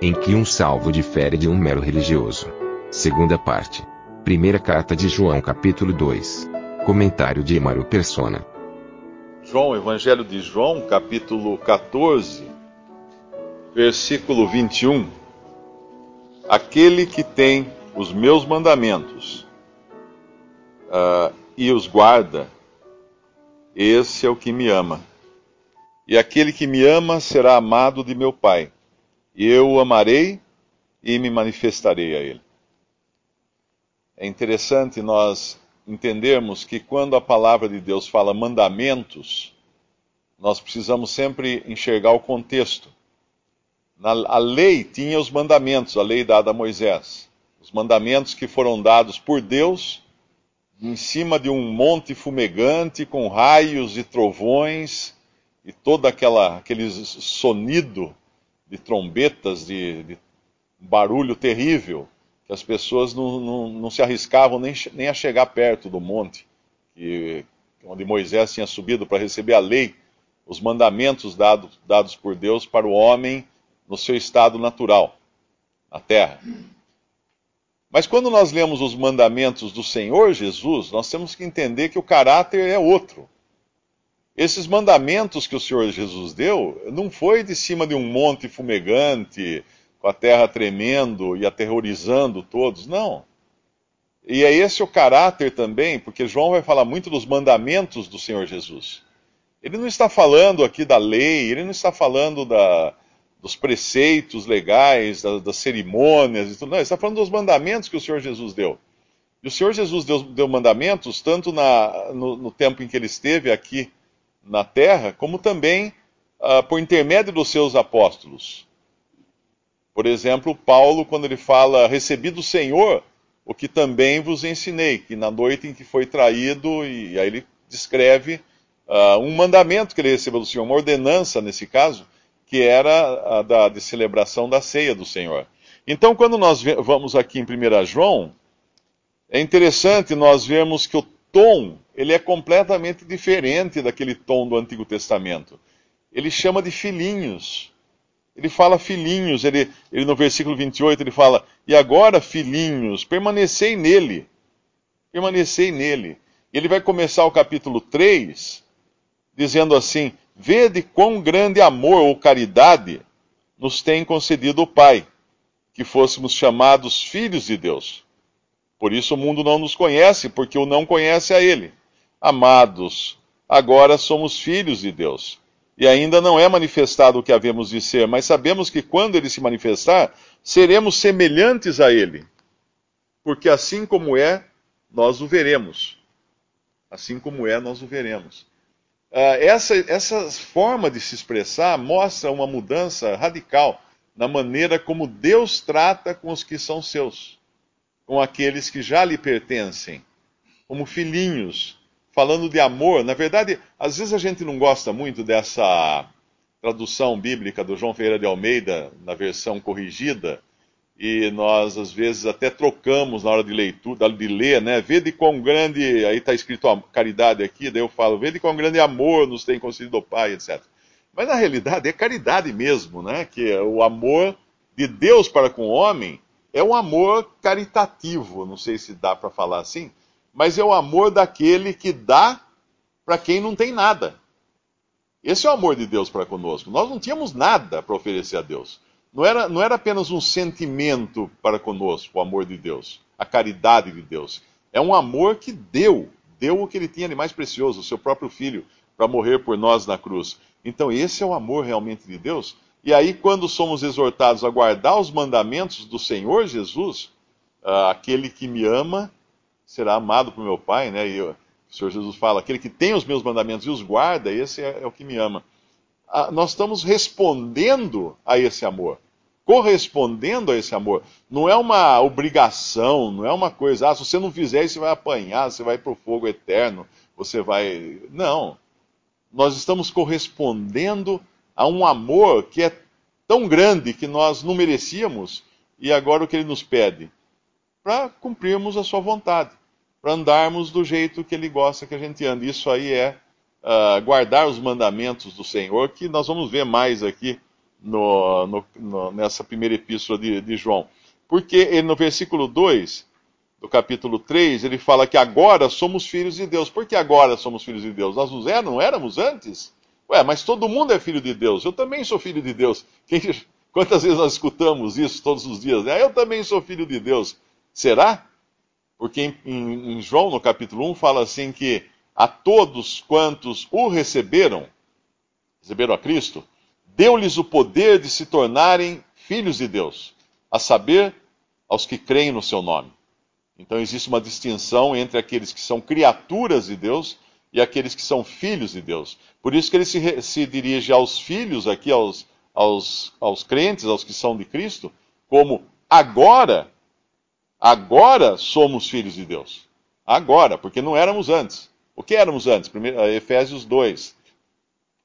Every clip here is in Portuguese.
Em que um salvo difere de um mero religioso. Segunda parte. Primeira carta de João, capítulo 2. Comentário de Emaro Persona. João, Evangelho de João, capítulo 14, versículo 21. Aquele que tem os meus mandamentos uh, e os guarda, esse é o que me ama. E aquele que me ama será amado de meu Pai, e eu o amarei e me manifestarei a ele. É interessante nós entendermos que quando a palavra de Deus fala mandamentos, nós precisamos sempre enxergar o contexto. Na, a lei tinha os mandamentos, a lei dada a Moisés. Os mandamentos que foram dados por Deus em cima de um monte fumegante com raios e trovões e todo aquela, aquele sonido de trombetas, de, de barulho terrível, que as pessoas não, não, não se arriscavam nem, nem, a chegar perto do monte que, onde Moisés tinha subido para receber a lei, os mandamentos dado, dados por Deus para o homem no seu estado natural, na terra. Mas quando nós lemos os mandamentos do Senhor Jesus, nós temos que entender que o caráter é outro. Esses mandamentos que o Senhor Jesus deu não foi de cima de um monte fumegante, com a terra tremendo e aterrorizando todos, não. E é esse o caráter também, porque João vai falar muito dos mandamentos do Senhor Jesus. Ele não está falando aqui da lei, ele não está falando da, dos preceitos legais, das, das cerimônias e tudo. Não, ele está falando dos mandamentos que o Senhor Jesus deu. E o Senhor Jesus deu, deu mandamentos tanto na, no, no, tempo em que ele esteve aqui na terra, como também uh, por intermédio dos seus apóstolos. Por exemplo, Paulo, quando ele fala: Recebi do Senhor o que também vos ensinei, que na noite em que foi traído, e aí ele descreve uh, um mandamento que ele recebeu do Senhor, uma ordenança nesse caso, que era a da, de celebração da ceia do Senhor. Então, quando nós vamos aqui em 1 João, é interessante nós vermos que o tom ele é completamente diferente daquele tom do Antigo Testamento. Ele chama de filhinhos. Ele fala filhinhos, ele, ele no versículo 28 ele fala: E agora, filhinhos, permanecei nele. Permanecei nele. Ele vai começar o capítulo 3 dizendo assim: Vede quão grande amor ou caridade nos tem concedido o Pai, que fôssemos chamados filhos de Deus. Por isso o mundo não nos conhece, porque o não conhece a Ele. Amados, agora somos filhos de Deus. E ainda não é manifestado o que havemos de ser, mas sabemos que quando ele se manifestar, seremos semelhantes a ele. Porque assim como é, nós o veremos. Assim como é, nós o veremos. Uh, essa, essa forma de se expressar mostra uma mudança radical na maneira como Deus trata com os que são seus, com aqueles que já lhe pertencem, como filhinhos, falando de amor. Na verdade, às vezes a gente não gosta muito dessa tradução bíblica do João Ferreira de Almeida, na versão corrigida, e nós às vezes até trocamos na hora de leitura, de ler, né? Vede quão grande, aí está escrito a caridade aqui, daí eu falo, vede quão grande amor nos tem concedido o Pai, etc. Mas na realidade é caridade mesmo, né? Que é o amor de Deus para com o homem é um amor caritativo, não sei se dá para falar assim, mas é o amor daquele que dá para quem não tem nada. Esse é o amor de Deus para conosco. Nós não tínhamos nada para oferecer a Deus. Não era, não era apenas um sentimento para conosco, o amor de Deus, a caridade de Deus. É um amor que deu, deu o que ele tinha de mais precioso, o seu próprio filho, para morrer por nós na cruz. Então, esse é o amor realmente de Deus. E aí, quando somos exortados a guardar os mandamentos do Senhor Jesus, uh, aquele que me ama será amado por meu Pai, né? E o Senhor Jesus fala: aquele que tem os meus mandamentos e os guarda, esse é, é o que me ama. nós estamos respondendo a esse amor, correspondendo a esse amor. Não é uma obrigação, não é uma coisa, ah, se você não fizer isso, você vai apanhar, você vai para o fogo eterno, você vai. Não. Nós estamos correspondendo a um amor que é tão grande que nós não merecíamos, e agora o que ele nos pede? Para cumprirmos a sua vontade, para andarmos do jeito que ele gosta que a gente ande. Isso aí é uh, guardar os mandamentos do Senhor, que nós vamos ver mais aqui no, no, no, nessa primeira epístola de, de João. Porque ele, no versículo 2 do capítulo 3, ele fala que agora somos filhos de Deus. Por que agora somos filhos de Deus? Nós não éramos antes? Ué, mas todo mundo é filho de Deus. Eu também sou filho de Deus. Quem, quantas vezes nós escutamos isso todos os dias? Né? Eu também sou filho de Deus. Será? Porque em, em, em João, no capítulo 1, fala assim que a todos quantos o receberam, receberam a Cristo, deu-lhes o poder de se tornarem filhos de Deus, a saber, aos que creem no seu nome. Então existe uma distinção entre aqueles que são criaturas de Deus e aqueles que são filhos de Deus. Por isso que ele se, se dirige aos filhos, aqui aos, aos, aos crentes, aos que são de Cristo, como agora, agora somos filhos de Deus. Agora, porque não éramos antes. O que éramos antes? Primeiro, eh, Efésios 2.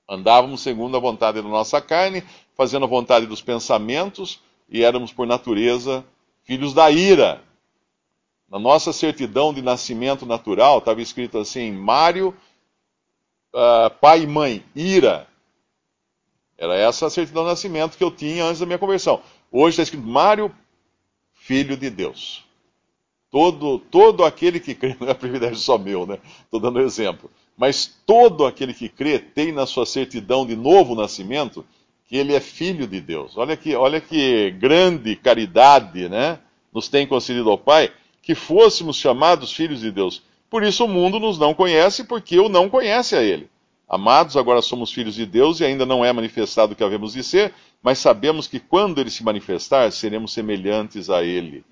Andávamos segundo a vontade da nossa carne, fazendo a vontade dos pensamentos, e éramos, por natureza, filhos da ira. Na nossa certidão de nascimento natural, estava escrito assim: Mário, uh, pai e mãe, ira. Era essa a certidão de nascimento que eu tinha antes da minha conversão. Hoje está escrito Mário, filho de Deus. Todo, todo aquele que crê, não é privilégio só meu, né? Estou dando exemplo. Mas todo aquele que crê tem na sua certidão de novo nascimento que ele é filho de Deus. Olha que, olha que grande caridade, né? Nos tem concedido ao Pai que fôssemos chamados filhos de Deus. Por isso o mundo nos não conhece, porque o não conhece a Ele. Amados, agora somos filhos de Deus e ainda não é manifestado o que havemos de ser, mas sabemos que quando Ele se manifestar, seremos semelhantes a Ele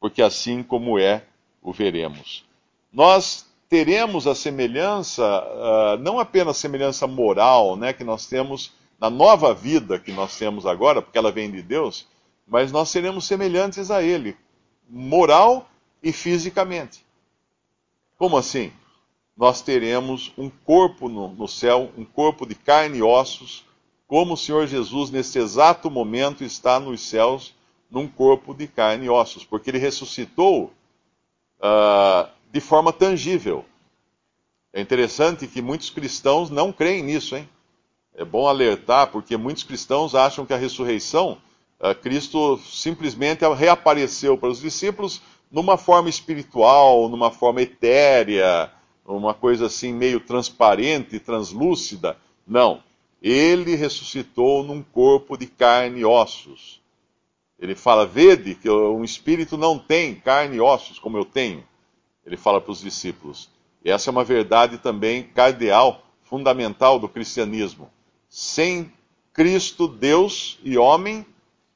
porque assim como é, o veremos. Nós teremos a semelhança, uh, não apenas semelhança moral, né, que nós temos na nova vida que nós temos agora, porque ela vem de Deus, mas nós seremos semelhantes a Ele, moral e fisicamente. Como assim? Nós teremos um corpo no, no céu, um corpo de carne e ossos, como o Senhor Jesus, nesse exato momento, está nos céus num corpo de carne e ossos, porque ele ressuscitou uh, de forma tangível. É interessante que muitos cristãos não creem nisso, hein? É bom alertar, porque muitos cristãos acham que a ressurreição, uh, Cristo simplesmente reapareceu para os discípulos numa forma espiritual, numa forma etérea, uma coisa assim meio transparente, translúcida. Não. Ele ressuscitou num corpo de carne e ossos. Ele fala: Vede que um espírito não tem carne e ossos como eu tenho. Ele fala para os discípulos. E essa é uma verdade também cardeal, fundamental do cristianismo. Sem Cristo, Deus e homem,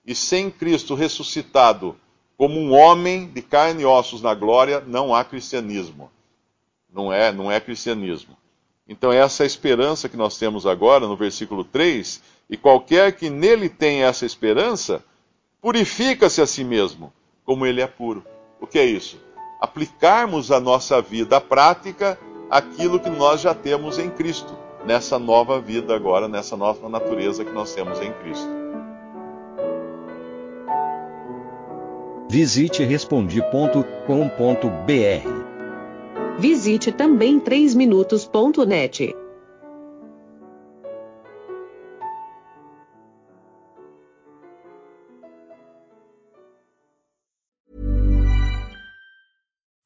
e sem Cristo ressuscitado como um homem de carne e ossos na glória, não há cristianismo. Não é, não é cristianismo. Então, essa é a esperança que nós temos agora no versículo 3, e qualquer que nele tenha essa esperança, purifica-se a si mesmo, como ele é puro. O que é isso? Aplicarmos a nossa vida prática aquilo que nós já temos em Cristo, nessa nova vida agora, nessa nova natureza que nós temos em Cristo. Visite respondi.com.br. Visite também 3minutos.net.